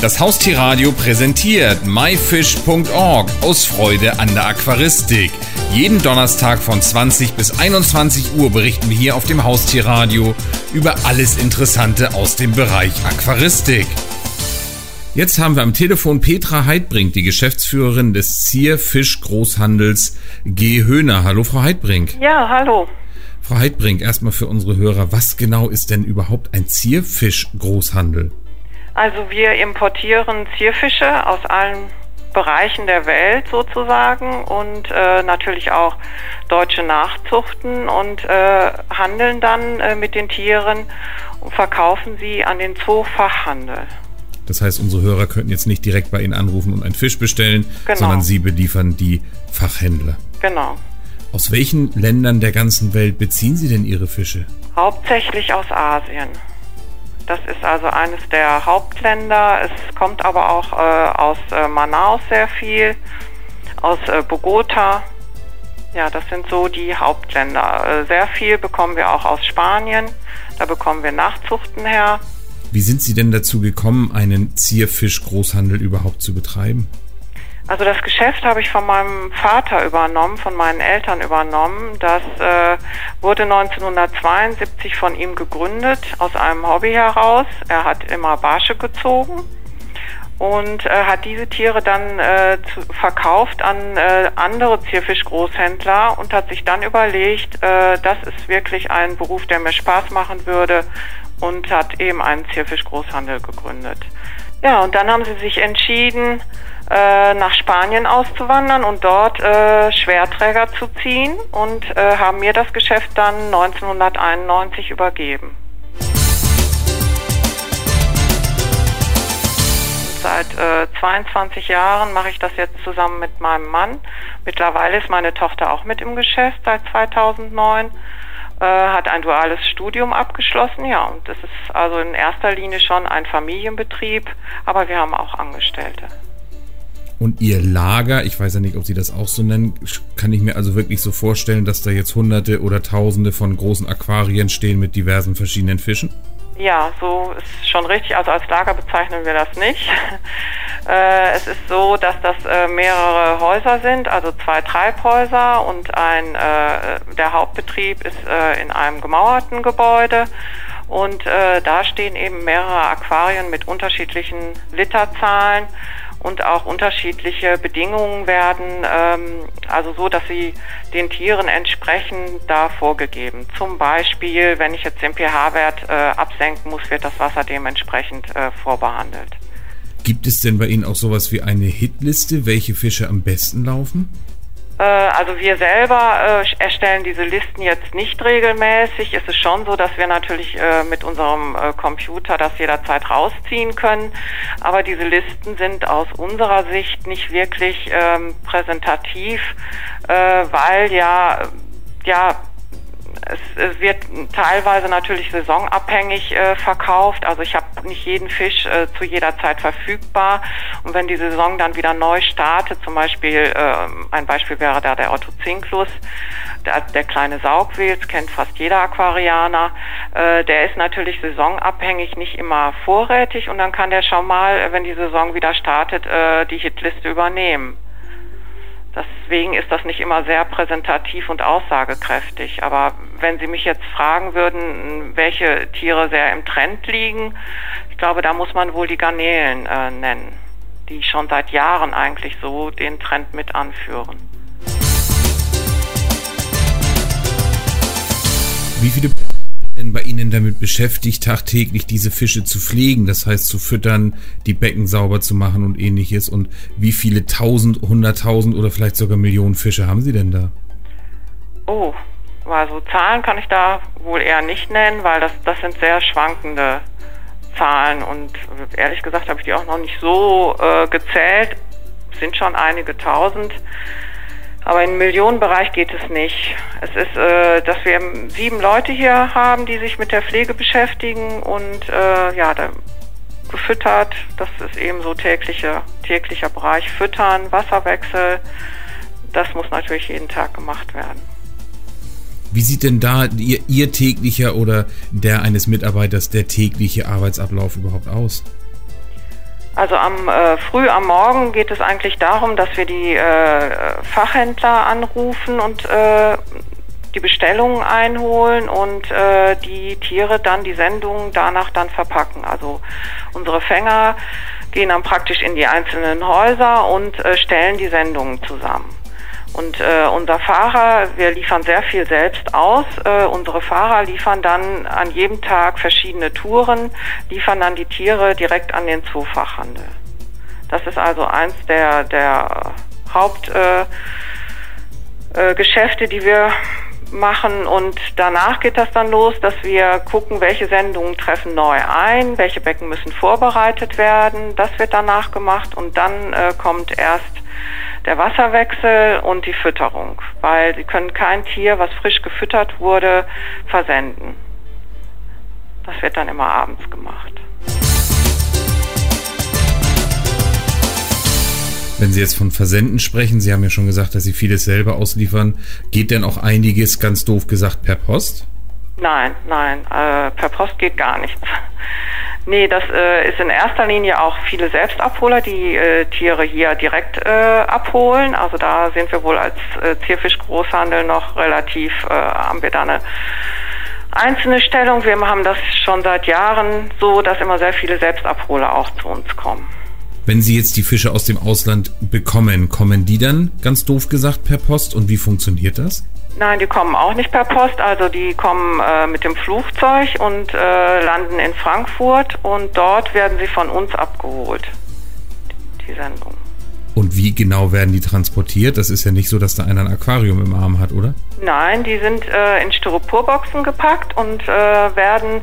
Das Haustierradio präsentiert myfish.org aus Freude an der Aquaristik. Jeden Donnerstag von 20 bis 21 Uhr berichten wir hier auf dem Haustierradio über alles Interessante aus dem Bereich Aquaristik. Jetzt haben wir am Telefon Petra Heidbrink, die Geschäftsführerin des Zierfisch-Großhandels G. Höhner. Hallo, Frau Heidbrink. Ja, hallo. Frau Heidbrink, erstmal für unsere Hörer, was genau ist denn überhaupt ein Zierfisch-Großhandel? Also wir importieren Zierfische aus allen Bereichen der Welt sozusagen und äh, natürlich auch deutsche Nachzuchten und äh, handeln dann äh, mit den Tieren und verkaufen sie an den Zoofachhandel. Das heißt, unsere Hörer könnten jetzt nicht direkt bei Ihnen anrufen und einen Fisch bestellen, genau. sondern Sie beliefern die Fachhändler. Genau. Aus welchen Ländern der ganzen Welt beziehen Sie denn Ihre Fische? Hauptsächlich aus Asien. Das ist also eines der Hauptländer. Es kommt aber auch äh, aus äh, Manaus sehr viel, aus äh, Bogota. Ja, das sind so die Hauptländer. Äh, sehr viel bekommen wir auch aus Spanien. Da bekommen wir Nachzuchten her. Wie sind Sie denn dazu gekommen, einen Zierfisch-Großhandel überhaupt zu betreiben? Also das Geschäft habe ich von meinem Vater übernommen, von meinen Eltern übernommen. Das äh, wurde 1972 von ihm gegründet, aus einem Hobby heraus. Er hat immer Barsche gezogen und äh, hat diese Tiere dann äh, zu, verkauft an äh, andere Zierfischgroßhändler und hat sich dann überlegt, äh, das ist wirklich ein Beruf, der mir Spaß machen würde und hat eben einen Zierfischgroßhandel gegründet. Ja, und dann haben sie sich entschieden, äh, nach Spanien auszuwandern und dort äh, Schwerträger zu ziehen und äh, haben mir das Geschäft dann 1991 übergeben. Seit 22 Jahren mache ich das jetzt zusammen mit meinem Mann. Mittlerweile ist meine Tochter auch mit im Geschäft seit 2009 äh, hat ein duales Studium abgeschlossen, ja, und das ist also in erster Linie schon ein Familienbetrieb, aber wir haben auch Angestellte. Und Ihr Lager, ich weiß ja nicht, ob Sie das auch so nennen, kann ich mir also wirklich so vorstellen, dass da jetzt Hunderte oder Tausende von großen Aquarien stehen mit diversen verschiedenen Fischen? Ja, so ist schon richtig. Also als Lager bezeichnen wir das nicht. Äh, es ist so, dass das äh, mehrere Häuser sind, also zwei Treibhäuser und ein äh, der Hauptbetrieb ist äh, in einem gemauerten Gebäude. Und äh, da stehen eben mehrere Aquarien mit unterschiedlichen Literzahlen und auch unterschiedliche Bedingungen werden, ähm, also so, dass sie den Tieren entsprechend da vorgegeben. Zum Beispiel, wenn ich jetzt den pH-Wert äh, absenken muss, wird das Wasser dementsprechend äh, vorbehandelt. Gibt es denn bei Ihnen auch sowas wie eine Hitliste, welche Fische am besten laufen? Äh, also wir selber äh, erstellen diese Listen jetzt nicht regelmäßig. Es ist schon so, dass wir natürlich äh, mit unserem Computer das jederzeit rausziehen können. Aber diese Listen sind aus unserer Sicht nicht wirklich ähm, präsentativ, weil ja ja es, wird teilweise natürlich saisonabhängig äh, verkauft. Also ich habe nicht jeden Fisch äh, zu jeder Zeit verfügbar. Und wenn die Saison dann wieder neu startet, zum Beispiel, äh, ein Beispiel wäre da der Otto Zinklus, der, der kleine Saugwils, kennt fast jeder Aquarianer. Äh, der ist natürlich saisonabhängig, nicht immer vorrätig und dann kann der schon mal, wenn die Saison wieder startet, äh, die Hitliste übernehmen. Deswegen ist das nicht immer sehr präsentativ und aussagekräftig. Aber wenn Sie mich jetzt fragen würden, welche Tiere sehr im Trend liegen, ich glaube, da muss man wohl die Garnelen äh, nennen, die schon seit Jahren eigentlich so den Trend mit anführen. Wie viele denn bei Ihnen damit beschäftigt, tagtäglich diese Fische zu pflegen, das heißt zu füttern, die Becken sauber zu machen und ähnliches? Und wie viele tausend, hunderttausend oder vielleicht sogar Millionen Fische haben Sie denn da? Oh, also Zahlen kann ich da wohl eher nicht nennen, weil das, das sind sehr schwankende Zahlen und ehrlich gesagt habe ich die auch noch nicht so äh, gezählt. Es sind schon einige tausend. Aber im Millionenbereich geht es nicht. Es ist, äh, dass wir sieben Leute hier haben, die sich mit der Pflege beschäftigen und äh, ja, da gefüttert. Das ist eben so täglicher, täglicher Bereich. Füttern, Wasserwechsel. Das muss natürlich jeden Tag gemacht werden. Wie sieht denn da ihr, ihr täglicher oder der eines Mitarbeiters der tägliche Arbeitsablauf überhaupt aus? Also am äh, früh am Morgen geht es eigentlich darum, dass wir die äh, Fachhändler anrufen und äh, die Bestellungen einholen und äh, die Tiere dann die Sendungen danach dann verpacken. Also unsere Fänger gehen dann praktisch in die einzelnen Häuser und äh, stellen die Sendungen zusammen. Und äh, unser Fahrer, wir liefern sehr viel selbst aus. Äh, unsere Fahrer liefern dann an jedem Tag verschiedene Touren, liefern dann die Tiere direkt an den Zoofachhandel. Das ist also eins der, der Hauptgeschäfte, äh, äh, Geschäfte, die wir machen und danach geht das dann los, dass wir gucken, welche Sendungen treffen neu ein, welche Becken müssen vorbereitet werden. Das wird danach gemacht und dann äh, kommt erst der Wasserwechsel und die Fütterung, weil sie können kein Tier, was frisch gefüttert wurde, versenden. Das wird dann immer abends gemacht. Wenn Sie jetzt von Versenden sprechen, Sie haben ja schon gesagt, dass Sie vieles selber ausliefern. Geht denn auch einiges, ganz doof gesagt, per Post? Nein, nein, äh, per Post geht gar nichts. Nee, das äh, ist in erster Linie auch viele Selbstabholer, die äh, Tiere hier direkt äh, abholen. Also da sind wir wohl als äh, Zierfischgroßhandel noch relativ, äh, haben wir da eine einzelne Stellung. Wir haben das schon seit Jahren so, dass immer sehr viele Selbstabholer auch zu uns kommen. Wenn Sie jetzt die Fische aus dem Ausland bekommen, kommen die dann ganz doof gesagt per Post und wie funktioniert das? Nein, die kommen auch nicht per Post. Also die kommen äh, mit dem Flugzeug und äh, landen in Frankfurt und dort werden sie von uns abgeholt. Die Sendung. Und wie genau werden die transportiert? Das ist ja nicht so, dass da einer ein Aquarium im Arm hat, oder? Nein, die sind äh, in Styroporboxen gepackt und äh, werden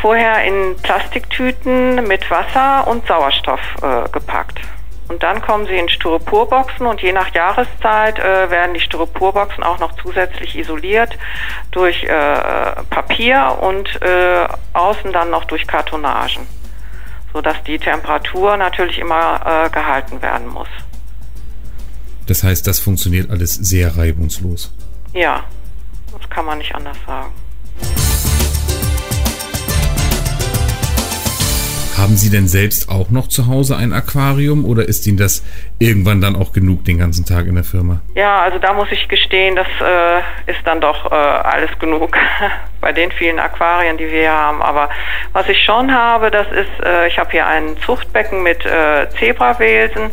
vorher in Plastiktüten mit Wasser und Sauerstoff äh, gepackt. Und dann kommen sie in Styroporboxen und je nach Jahreszeit äh, werden die Styroporboxen auch noch zusätzlich isoliert durch äh, Papier und äh, außen dann noch durch Kartonagen, sodass die Temperatur natürlich immer äh, gehalten werden muss. Das heißt, das funktioniert alles sehr reibungslos. Ja, das kann man nicht anders sagen. Haben Sie denn selbst auch noch zu Hause ein Aquarium oder ist Ihnen das irgendwann dann auch genug den ganzen Tag in der Firma? Ja, also da muss ich gestehen, das äh, ist dann doch äh, alles genug bei den vielen Aquarien, die wir hier haben. Aber was ich schon habe, das ist, äh, ich habe hier ein Zuchtbecken mit äh, Zebrawesen.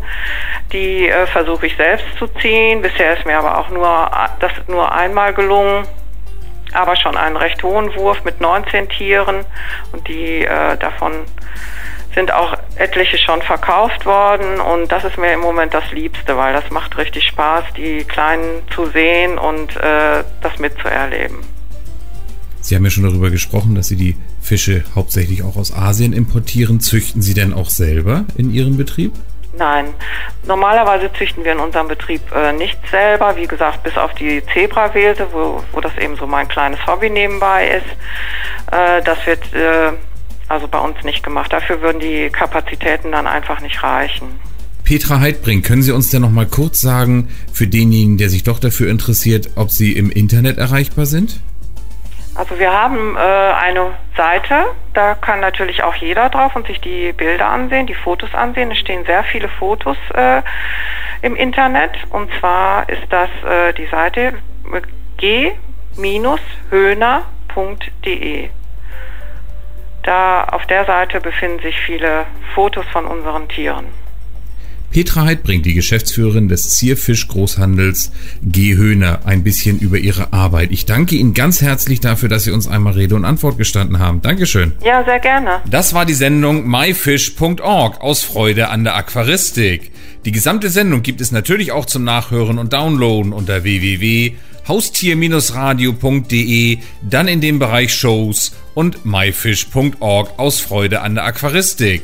Die äh, versuche ich selbst zu ziehen. Bisher ist mir aber auch nur das nur einmal gelungen aber schon einen recht hohen Wurf mit 19 Tieren und die äh, davon sind auch etliche schon verkauft worden und das ist mir im Moment das Liebste, weil das macht richtig Spaß, die Kleinen zu sehen und äh, das mitzuerleben. Sie haben ja schon darüber gesprochen, dass Sie die Fische hauptsächlich auch aus Asien importieren. Züchten Sie denn auch selber in Ihrem Betrieb? Nein, normalerweise züchten wir in unserem Betrieb äh, nicht selber. Wie gesagt, bis auf die Zebrawelse, wo, wo das eben so mein kleines Hobby nebenbei ist. Äh, das wird äh, also bei uns nicht gemacht. Dafür würden die Kapazitäten dann einfach nicht reichen. Petra Heidbrink, können Sie uns denn noch mal kurz sagen, für denjenigen, der sich doch dafür interessiert, ob Sie im Internet erreichbar sind? Also wir haben äh, eine Seite, da kann natürlich auch jeder drauf und sich die Bilder ansehen, die Fotos ansehen. Es stehen sehr viele Fotos äh, im Internet und zwar ist das äh, die Seite g-höhner.de. Da auf der Seite befinden sich viele Fotos von unseren Tieren. Petra Heidbrink, die Geschäftsführerin des Zierfisch-Großhandels G. Höhner, ein bisschen über ihre Arbeit. Ich danke Ihnen ganz herzlich dafür, dass Sie uns einmal Rede und Antwort gestanden haben. Dankeschön. Ja, sehr gerne. Das war die Sendung myfish.org aus Freude an der Aquaristik. Die gesamte Sendung gibt es natürlich auch zum Nachhören und Downloaden unter www.haustier-radio.de, dann in dem Bereich Shows und myfish.org aus Freude an der Aquaristik.